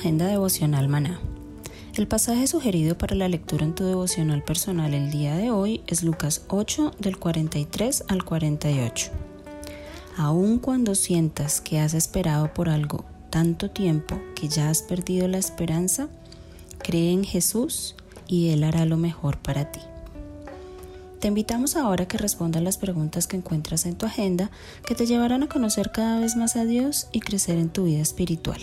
Agenda devocional maná. El pasaje sugerido para la lectura en tu devocional personal el día de hoy es Lucas 8 del 43 al 48. Aun cuando sientas que has esperado por algo tanto tiempo que ya has perdido la esperanza, cree en Jesús y Él hará lo mejor para ti. Te invitamos ahora a que respondas las preguntas que encuentras en tu agenda que te llevarán a conocer cada vez más a Dios y crecer en tu vida espiritual.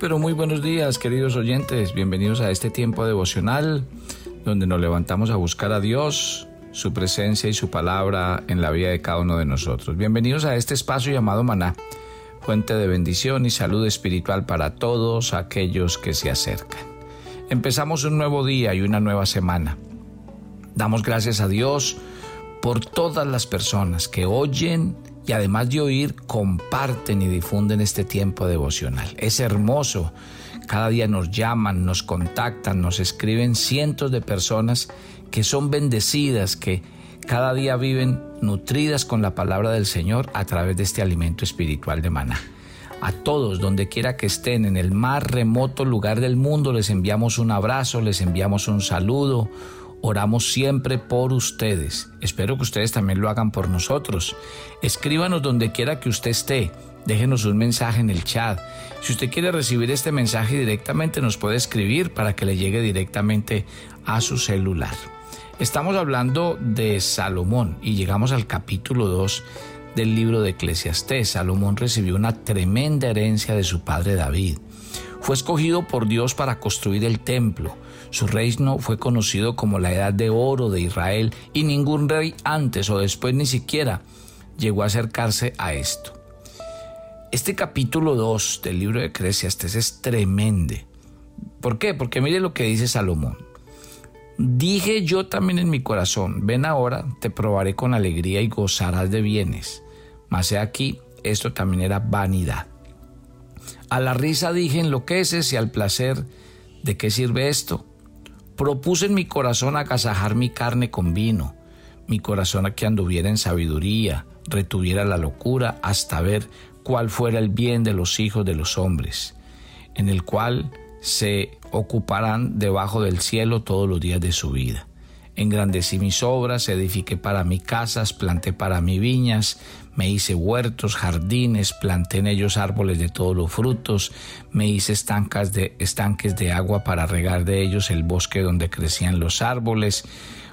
Pero muy buenos días queridos oyentes, bienvenidos a este tiempo devocional donde nos levantamos a buscar a Dios, su presencia y su palabra en la vida de cada uno de nosotros. Bienvenidos a este espacio llamado Maná, fuente de bendición y salud espiritual para todos aquellos que se acercan. Empezamos un nuevo día y una nueva semana. Damos gracias a Dios por todas las personas que oyen y además de oír, comparten y difunden este tiempo devocional. Es hermoso. Cada día nos llaman, nos contactan, nos escriben cientos de personas que son bendecidas, que cada día viven nutridas con la palabra del Señor a través de este alimento espiritual de maná. A todos, donde quiera que estén, en el más remoto lugar del mundo, les enviamos un abrazo, les enviamos un saludo, Oramos siempre por ustedes. Espero que ustedes también lo hagan por nosotros. Escríbanos donde quiera que usted esté. Déjenos un mensaje en el chat. Si usted quiere recibir este mensaje directamente, nos puede escribir para que le llegue directamente a su celular. Estamos hablando de Salomón y llegamos al capítulo 2 del libro de Eclesiastés. Salomón recibió una tremenda herencia de su padre David. Fue escogido por Dios para construir el templo. Su reino fue conocido como la Edad de Oro de Israel y ningún rey antes o después ni siquiera llegó a acercarse a esto. Este capítulo 2 del libro de Eclesiastes es tremendo. ¿Por qué? Porque mire lo que dice Salomón. Dije yo también en mi corazón, ven ahora, te probaré con alegría y gozarás de bienes. Mas he aquí, esto también era vanidad. A la risa dije enloqueces y al placer, ¿de qué sirve esto? Propuse en mi corazón agasajar mi carne con vino, mi corazón a que anduviera en sabiduría, retuviera la locura hasta ver cuál fuera el bien de los hijos de los hombres, en el cual se ocuparán debajo del cielo todos los días de su vida. Engrandecí mis obras, edifiqué para mí casas, planté para mí viñas, me hice huertos, jardines, planté en ellos árboles de todos los frutos, me hice estancas de, estanques de agua para regar de ellos el bosque donde crecían los árboles,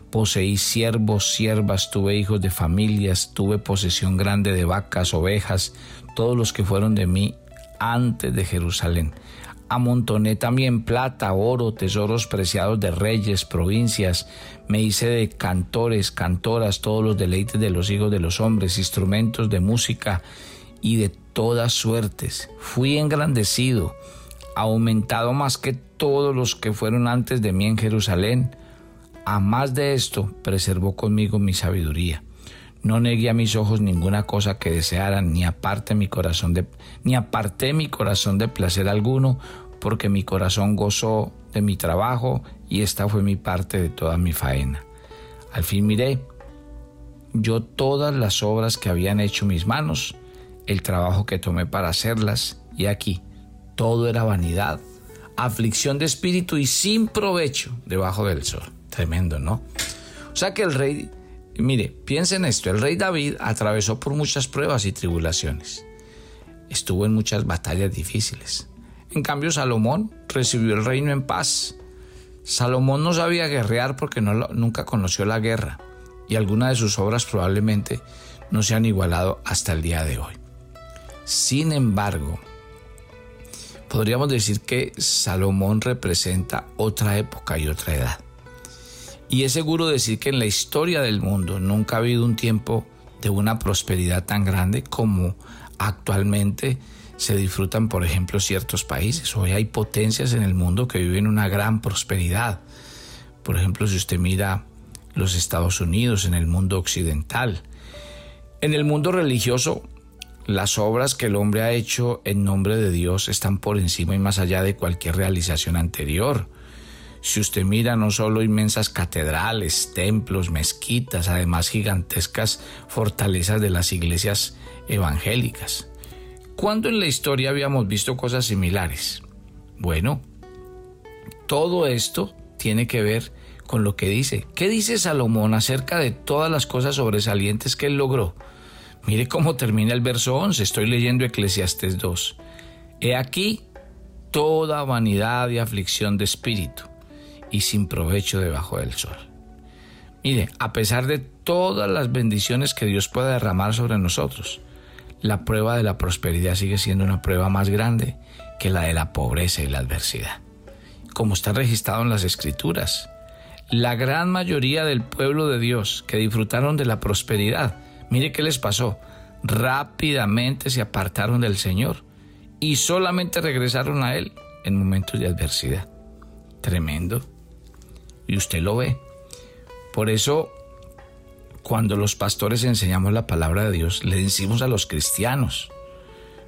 poseí siervos, siervas, tuve hijos de familias, tuve posesión grande de vacas, ovejas, todos los que fueron de mí antes de Jerusalén. Amontoné también plata, oro, tesoros preciados de reyes, provincias. Me hice de cantores, cantoras, todos los deleites de los hijos de los hombres, instrumentos de música y de todas suertes. Fui engrandecido, aumentado más que todos los que fueron antes de mí en Jerusalén. A más de esto, preservó conmigo mi sabiduría. No negué a mis ojos ninguna cosa que desearan, ni aparte mi corazón de, ni aparté mi corazón de placer alguno, porque mi corazón gozó de mi trabajo y esta fue mi parte de toda mi faena. Al fin miré yo todas las obras que habían hecho mis manos, el trabajo que tomé para hacerlas, y aquí todo era vanidad, aflicción de espíritu y sin provecho debajo del sol. Tremendo, ¿no? O sea que el rey, mire, piensen esto, el rey David atravesó por muchas pruebas y tribulaciones. Estuvo en muchas batallas difíciles. En cambio, Salomón recibió el reino en paz. Salomón no sabía guerrear porque nunca conoció la guerra y algunas de sus obras probablemente no se han igualado hasta el día de hoy. Sin embargo, podríamos decir que Salomón representa otra época y otra edad. Y es seguro decir que en la historia del mundo nunca ha habido un tiempo de una prosperidad tan grande como actualmente se disfrutan, por ejemplo, ciertos países. Hoy hay potencias en el mundo que viven una gran prosperidad. Por ejemplo, si usted mira los Estados Unidos, en el mundo occidental. En el mundo religioso, las obras que el hombre ha hecho en nombre de Dios están por encima y más allá de cualquier realización anterior. Si usted mira no solo inmensas catedrales, templos, mezquitas, además gigantescas fortalezas de las iglesias evangélicas. ¿Cuándo en la historia habíamos visto cosas similares? Bueno, todo esto tiene que ver con lo que dice. ¿Qué dice Salomón acerca de todas las cosas sobresalientes que él logró? Mire cómo termina el verso 11, estoy leyendo Eclesiastes 2. He aquí toda vanidad y aflicción de espíritu y sin provecho debajo del sol. Mire, a pesar de todas las bendiciones que Dios pueda derramar sobre nosotros, la prueba de la prosperidad sigue siendo una prueba más grande que la de la pobreza y la adversidad. Como está registrado en las escrituras, la gran mayoría del pueblo de Dios que disfrutaron de la prosperidad, mire qué les pasó, rápidamente se apartaron del Señor y solamente regresaron a Él en momentos de adversidad. Tremendo. Y usted lo ve. Por eso, cuando los pastores enseñamos la palabra de Dios, le decimos a los cristianos,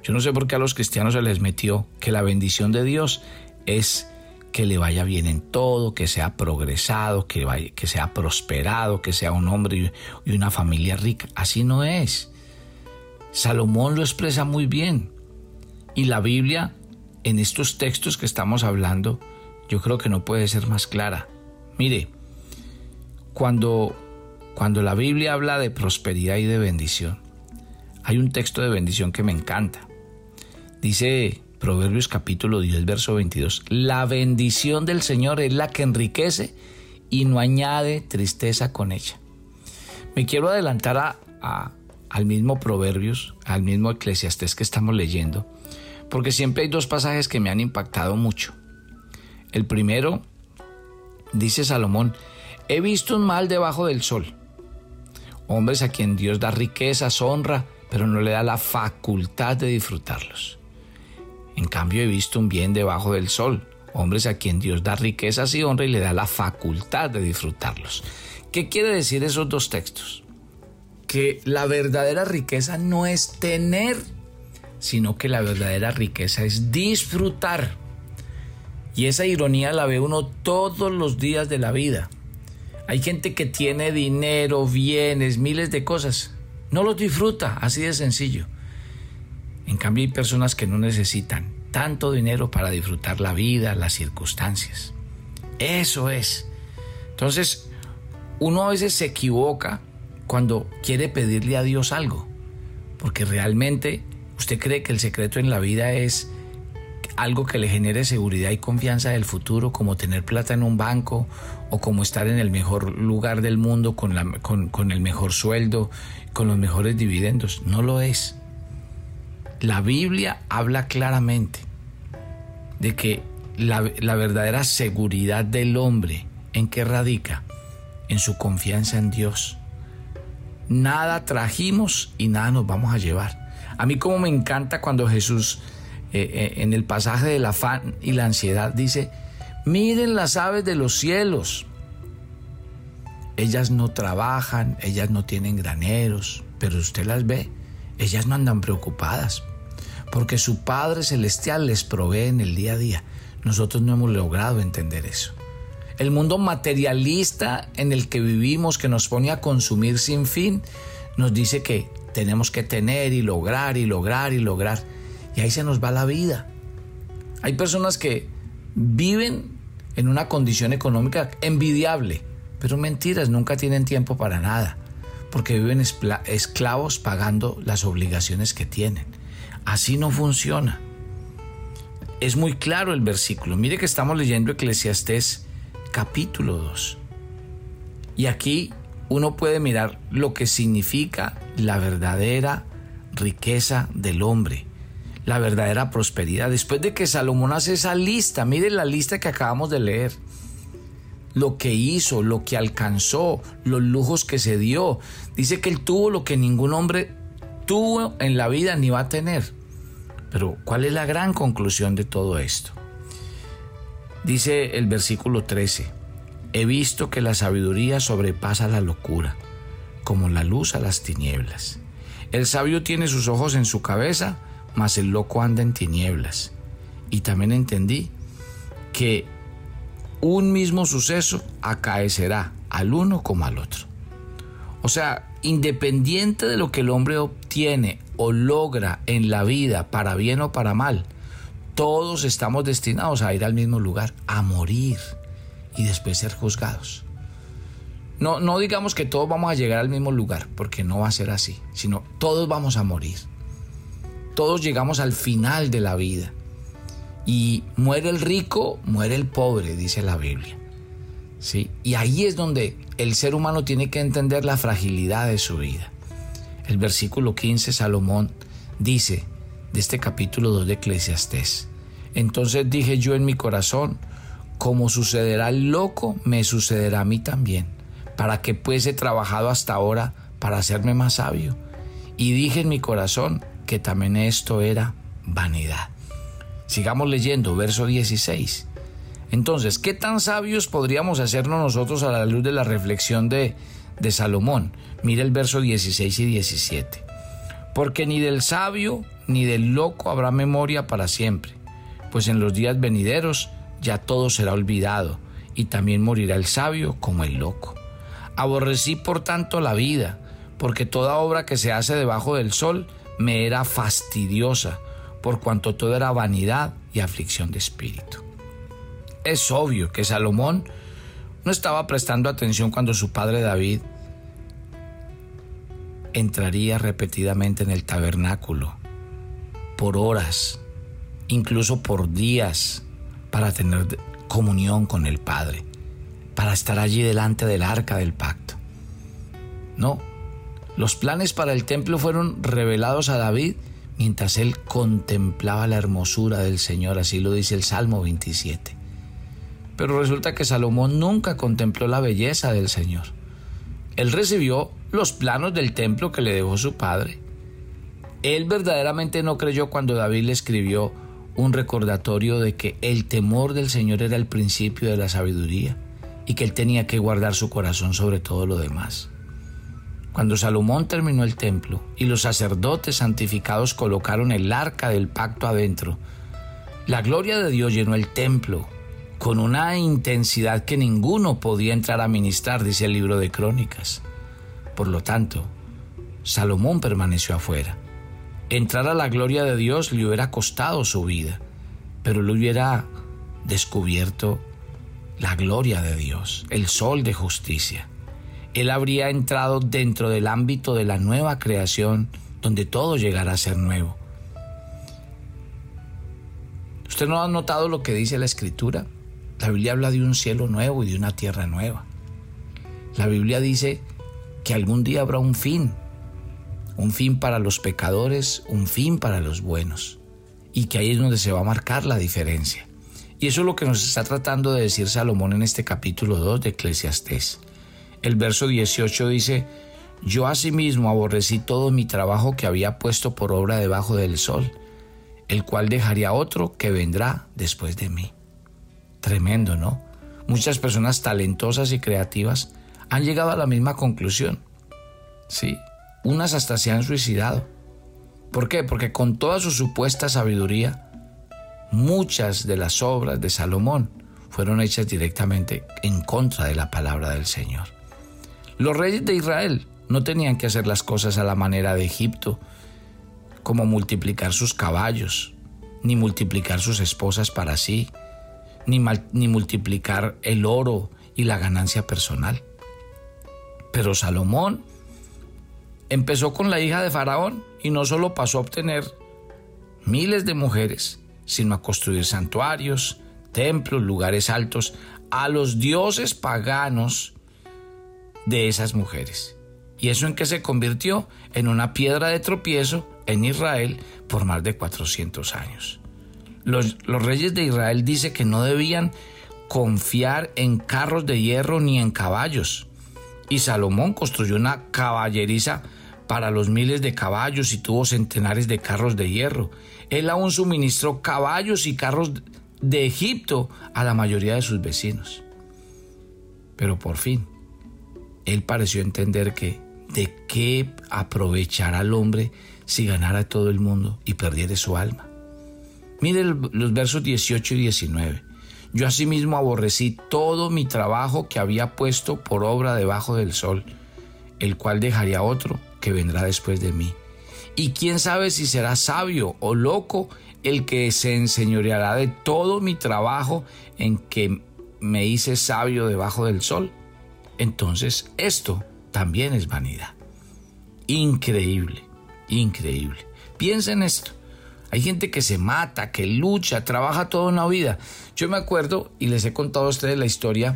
yo no sé por qué a los cristianos se les metió que la bendición de Dios es que le vaya bien en todo, que sea progresado, que, vaya, que sea prosperado, que sea un hombre y una familia rica. Así no es. Salomón lo expresa muy bien. Y la Biblia, en estos textos que estamos hablando, yo creo que no puede ser más clara. Mire, cuando, cuando la Biblia habla de prosperidad y de bendición, hay un texto de bendición que me encanta. Dice Proverbios capítulo 10, verso 22. La bendición del Señor es la que enriquece y no añade tristeza con ella. Me quiero adelantar a, al mismo Proverbios, al mismo Eclesiastés que estamos leyendo, porque siempre hay dos pasajes que me han impactado mucho. El primero, dice Salomón, he visto un mal debajo del sol. Hombres a quien Dios da riquezas, honra, pero no le da la facultad de disfrutarlos. En cambio he visto un bien debajo del sol, hombres a quien Dios da riquezas y honra y le da la facultad de disfrutarlos. ¿Qué quiere decir esos dos textos? Que la verdadera riqueza no es tener, sino que la verdadera riqueza es disfrutar. Y esa ironía la ve uno todos los días de la vida. Hay gente que tiene dinero, bienes, miles de cosas. No los disfruta, así de sencillo. En cambio hay personas que no necesitan tanto dinero para disfrutar la vida, las circunstancias. Eso es. Entonces, uno a veces se equivoca cuando quiere pedirle a Dios algo, porque realmente usted cree que el secreto en la vida es algo que le genere seguridad y confianza del futuro, como tener plata en un banco o como estar en el mejor lugar del mundo con, con el mejor sueldo, con los mejores dividendos. No lo es. La Biblia habla claramente de que la, verdadera seguridad del hombre en qué radica en su confianza en Dios. Nada trajimos y nada nos vamos a llevar. A mí como me encanta cuando Jesús eh, en el pasaje del afán y la ansiedad dice, miren las aves de los cielos. ellas no trabajan, ellas no tienen graneros, pero usted las ve, ellas no andan preocupadas, porque su Padre Celestial les provee en el día a día. Nosotros no hemos logrado entender eso. El mundo materialista en el que vivimos, que nos pone a consumir sin fin, nos dice que tenemos que tener y lograr y lograr y lograr. Y ahí se nos va la vida. Hay personas que viven en una condición económica envidiable, pero mentiras, nunca tienen tiempo para nada, porque viven esclavos pagando las obligaciones que tienen. Así no funciona. Es muy claro el versículo. Mire que estamos leyendo Eclesiastés capítulo 2. Y aquí uno puede mirar lo que significa la verdadera riqueza del hombre, la verdadera prosperidad. Después de que Salomón hace esa lista, mire la lista que acabamos de leer, lo que hizo, lo que alcanzó, los lujos que se dio. Dice que él tuvo lo que ningún hombre tuvo en la vida ni va a tener. Pero ¿cuál es la gran conclusión de todo esto? Dice el versículo 13, he visto que la sabiduría sobrepasa la locura, como la luz a las tinieblas. El sabio tiene sus ojos en su cabeza, mas el loco anda en tinieblas. Y también entendí que un mismo suceso acaecerá al uno como al otro. O sea, independiente de lo que el hombre obtiene o logra en la vida, para bien o para mal, todos estamos destinados a ir al mismo lugar, a morir y después ser juzgados. No, no digamos que todos vamos a llegar al mismo lugar, porque no va a ser así, sino todos vamos a morir. Todos llegamos al final de la vida. Y muere el rico, muere el pobre, dice la Biblia. ¿Sí? Y ahí es donde el ser humano tiene que entender la fragilidad de su vida. El versículo 15, Salomón dice de este capítulo 2 de Eclesiastés. Entonces dije yo en mi corazón, como sucederá al loco, me sucederá a mí también. ¿Para que pues he trabajado hasta ahora para hacerme más sabio? Y dije en mi corazón que también esto era vanidad. Sigamos leyendo, verso 16. Entonces, ¿qué tan sabios podríamos hacernos nosotros a la luz de la reflexión de, de Salomón? Mira el verso 16 y 17. Porque ni del sabio ni del loco habrá memoria para siempre, pues en los días venideros ya todo será olvidado, y también morirá el sabio como el loco. Aborrecí por tanto la vida, porque toda obra que se hace debajo del sol me era fastidiosa, por cuanto todo era vanidad y aflicción de espíritu. Es obvio que Salomón no estaba prestando atención cuando su padre David entraría repetidamente en el tabernáculo por horas, incluso por días, para tener comunión con el Padre, para estar allí delante del arca del pacto. No, los planes para el templo fueron revelados a David mientras él contemplaba la hermosura del Señor, así lo dice el Salmo 27. Pero resulta que Salomón nunca contempló la belleza del Señor. Él recibió los planos del templo que le dejó su padre. Él verdaderamente no creyó cuando David le escribió un recordatorio de que el temor del Señor era el principio de la sabiduría y que él tenía que guardar su corazón sobre todo lo demás. Cuando Salomón terminó el templo y los sacerdotes santificados colocaron el arca del pacto adentro, la gloria de Dios llenó el templo con una intensidad que ninguno podía entrar a ministrar, dice el libro de Crónicas. Por lo tanto, Salomón permaneció afuera. Entrar a la gloria de Dios le hubiera costado su vida, pero le hubiera descubierto la gloria de Dios, el sol de justicia. Él habría entrado dentro del ámbito de la nueva creación, donde todo llegará a ser nuevo. ¿Usted no ha notado lo que dice la Escritura? La Biblia habla de un cielo nuevo y de una tierra nueva. La Biblia dice que algún día habrá un fin, un fin para los pecadores, un fin para los buenos, y que ahí es donde se va a marcar la diferencia. Y eso es lo que nos está tratando de decir Salomón en este capítulo 2 de Eclesiastés. El verso 18 dice, yo asimismo aborrecí todo mi trabajo que había puesto por obra debajo del sol, el cual dejaría otro que vendrá después de mí. Tremendo, ¿no? Muchas personas talentosas y creativas han llegado a la misma conclusión. Sí, unas hasta se han suicidado. ¿Por qué? Porque con toda su supuesta sabiduría, muchas de las obras de Salomón fueron hechas directamente en contra de la palabra del Señor. Los reyes de Israel no tenían que hacer las cosas a la manera de Egipto, como multiplicar sus caballos, ni multiplicar sus esposas para sí, ni, multiplicar el oro y la ganancia personal. Pero Salomón empezó con la hija de Faraón y no solo pasó a obtener miles de mujeres, sino a construir santuarios, templos, lugares altos a los dioses paganos de esas mujeres. ¿Y eso en qué se convirtió? En una piedra de tropiezo en Israel por más de 400 años. Los, los reyes de Israel dice que no debían confiar en carros de hierro ni en caballos. Y Salomón construyó una caballeriza para los miles de caballos y tuvo centenares de carros de hierro. Él aún suministró caballos y carros de Egipto a la mayoría de sus vecinos. Pero por fin, él pareció entender que de qué aprovechará al hombre si ganara todo el mundo y perdiera su alma. Mire los versos 18 y 19. Yo asimismo aborrecí todo mi trabajo que había puesto por obra debajo del sol, el cual dejaría otro que vendrá después de mí. Y quién sabe si será sabio o loco el que se enseñoreará de todo mi trabajo en que me hice sabio debajo del sol. Entonces esto también es vanidad. Increíble, increíble. Piensa en esto. Hay gente que se mata, que lucha, trabaja toda una vida. Yo me acuerdo, y les he contado a ustedes la historia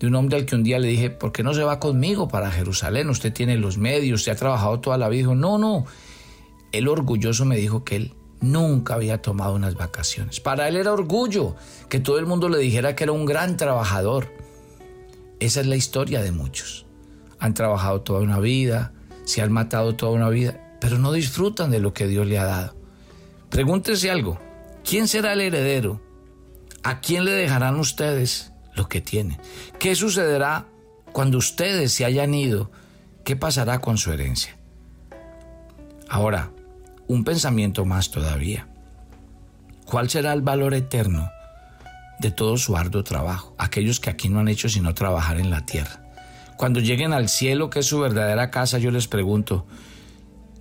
de un hombre al que un día le dije, ¿por qué no se va conmigo para Jerusalén? Usted tiene los medios, usted ha trabajado toda la vida. Dijo, no, no. Él orgulloso me dijo que él nunca había tomado unas vacaciones. Para él era orgullo que todo el mundo le dijera que era un gran trabajador. Esa es la historia de muchos. Han trabajado toda una vida, se han matado toda una vida, pero no disfrutan de lo que Dios le ha dado. Pregúntese algo, ¿quién será el heredero? ¿A quién le dejarán ustedes? lo que tiene. ¿Qué sucederá cuando ustedes se hayan ido? ¿Qué pasará con su herencia? Ahora, un pensamiento más todavía. ¿Cuál será el valor eterno de todo su arduo trabajo? Aquellos que aquí no han hecho sino trabajar en la tierra. Cuando lleguen al cielo, que es su verdadera casa, yo les pregunto,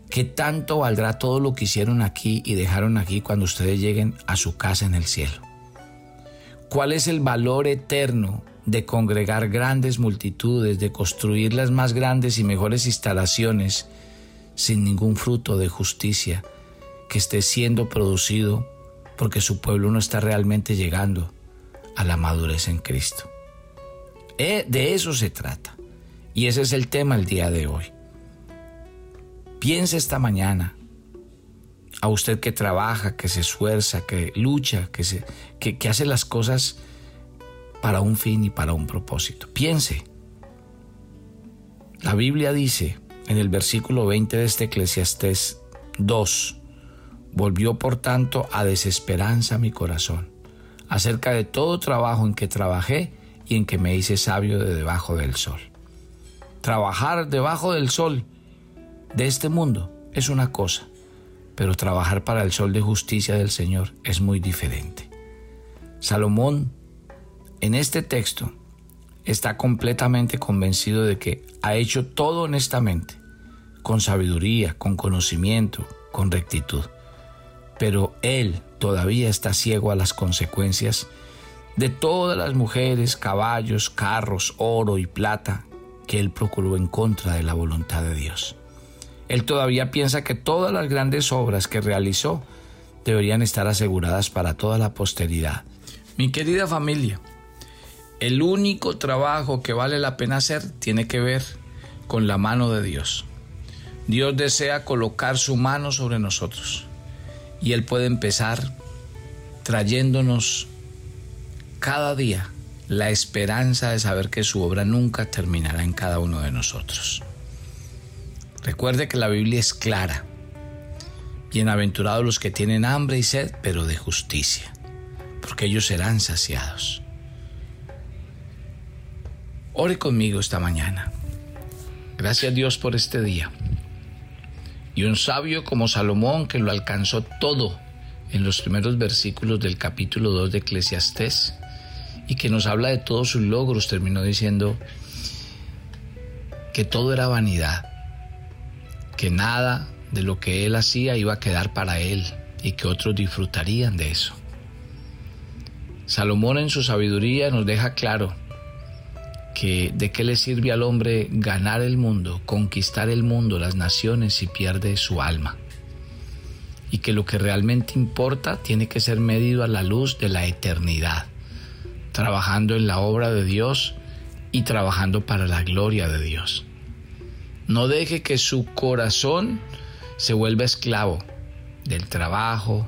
¿qué tanto valdrá todo lo que hicieron aquí y dejaron aquí cuando ustedes lleguen a su casa en el cielo? ¿Cuál es el valor eterno de congregar grandes multitudes, de construir las más grandes y mejores instalaciones sin ningún fruto de justicia que esté siendo producido porque su pueblo no está realmente llegando a la madurez en Cristo? Eh, de eso se trata. Y ese es el tema el día de hoy. Piense esta mañana a usted que trabaja, que se esfuerza, que lucha, que, se, que, hace las cosas para un fin y para un propósito. Piense. La Biblia dice en el versículo 20 de este Eclesiastés 2, volvió por tanto a desesperanza mi corazón, acerca de todo trabajo en que trabajé y en que me hice sabio de debajo del sol. Trabajar debajo del sol de este mundo es una cosa, pero trabajar para el sol de justicia del Señor es muy diferente. Salomón, en este texto, está completamente convencido de que ha hecho todo honestamente, con sabiduría, con conocimiento, con rectitud. Pero él todavía está ciego a las consecuencias de todas las mujeres, caballos, carros, oro y plata que él procuró en contra de la voluntad de Dios. Él todavía piensa que todas las grandes obras que realizó deberían estar aseguradas para toda la posteridad. Mi querida familia, el único trabajo que vale la pena hacer tiene que ver con la mano de Dios. Dios desea colocar su mano sobre nosotros y Él puede empezar trayéndonos cada día la esperanza de saber que su obra nunca terminará en cada uno de nosotros. Recuerde que la Biblia es clara. Bienaventurados los que tienen hambre y sed, pero de justicia, porque ellos serán saciados. Ore conmigo esta mañana. Gracias Dios por este día. Y un sabio como Salomón que lo alcanzó todo en los primeros versículos del capítulo 2 de Eclesiastés y que nos habla de todos sus logros, terminó diciendo que todo era vanidad, que nada de lo que él hacía iba a quedar para él y que otros disfrutarían de eso. Salomón en su sabiduría nos deja claro que de qué le sirve al hombre ganar el mundo, conquistar el mundo, las naciones si pierde su alma. Y que lo que realmente importa tiene que ser medido a la luz de la eternidad, trabajando en la obra de Dios y trabajando para la gloria de Dios. No deje que su corazón se vuelva esclavo del trabajo,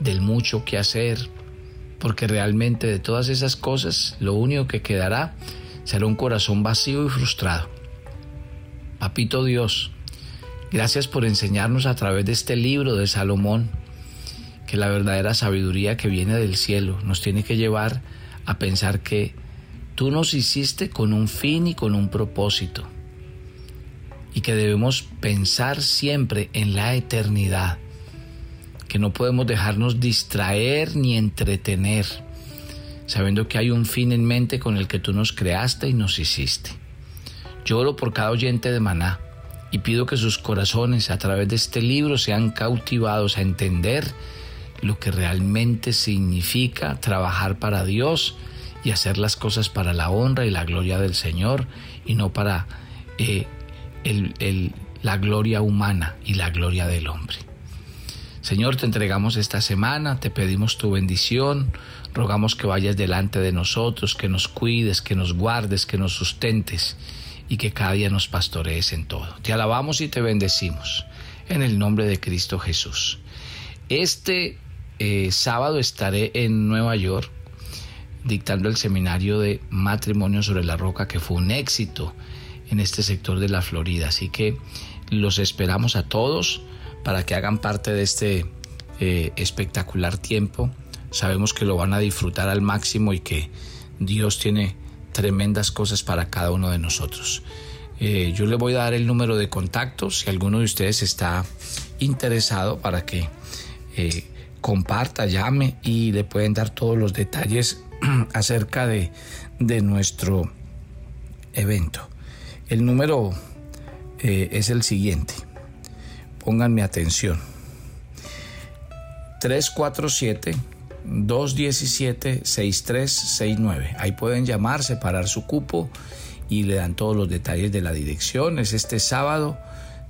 del mucho que hacer, porque realmente de todas esas cosas lo único que quedará será un corazón vacío y frustrado. Papito Dios, gracias por enseñarnos a través de este libro de Salomón que la verdadera sabiduría que viene del cielo nos tiene que llevar a pensar que tú nos hiciste con un fin y con un propósito y que debemos pensar siempre en la eternidad, que no podemos dejarnos distraer ni entretener sabiendo que hay un fin en mente con el que tú nos creaste y nos hiciste. Lloro por cada oyente de Maná y pido que sus corazones a través de este libro sean cautivados a entender lo que realmente significa trabajar para Dios y hacer las cosas para la honra y la gloria del Señor y no para eh, la gloria humana y la gloria del hombre. Señor, te entregamos esta semana, te pedimos tu bendición, rogamos que vayas delante de nosotros, que nos cuides, que nos guardes, que nos sustentes y que cada día nos pastorees en todo. Te alabamos y te bendecimos en el nombre de Cristo Jesús. Este eh, sábado estaré en Nueva York dictando el seminario de matrimonio sobre la roca que fue un éxito en este sector de la Florida. Así que los esperamos a todos para que hagan parte de este eh, espectacular tiempo. Sabemos que lo van a disfrutar al máximo y que Dios tiene tremendas cosas para cada uno de nosotros. Eh, yo le voy a dar el número de contacto si alguno de ustedes está interesado para que eh, comparta, llame y le pueden dar todos los detalles acerca de, de nuestro evento. El número es el siguiente Pónganme atención. 347-217-6369. Ahí pueden llamar, separar su cupo y le dan todos los detalles de la dirección. Es este sábado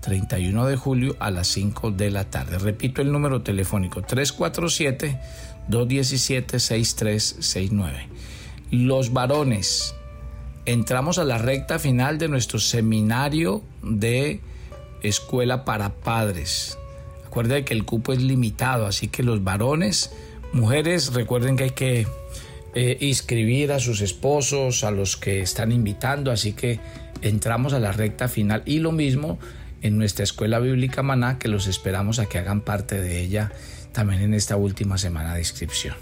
31 de julio a las 5 de la tarde. Repito el número telefónico 347-217-6369. Los varones, entramos a la recta final de nuestro seminario de escuela para padres. Acuérdense que el cupo es limitado, así que los varones, mujeres, recuerden que hay que eh, inscribir a sus esposos, a los que están invitando, así que entramos a la recta final y lo mismo en nuestra escuela bíblica Maná, que los esperamos a que hagan parte de ella también en esta última semana de inscripción.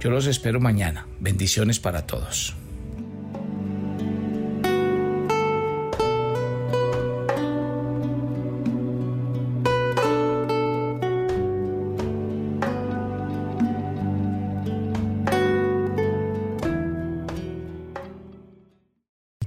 Yo los espero mañana. Bendiciones para todos.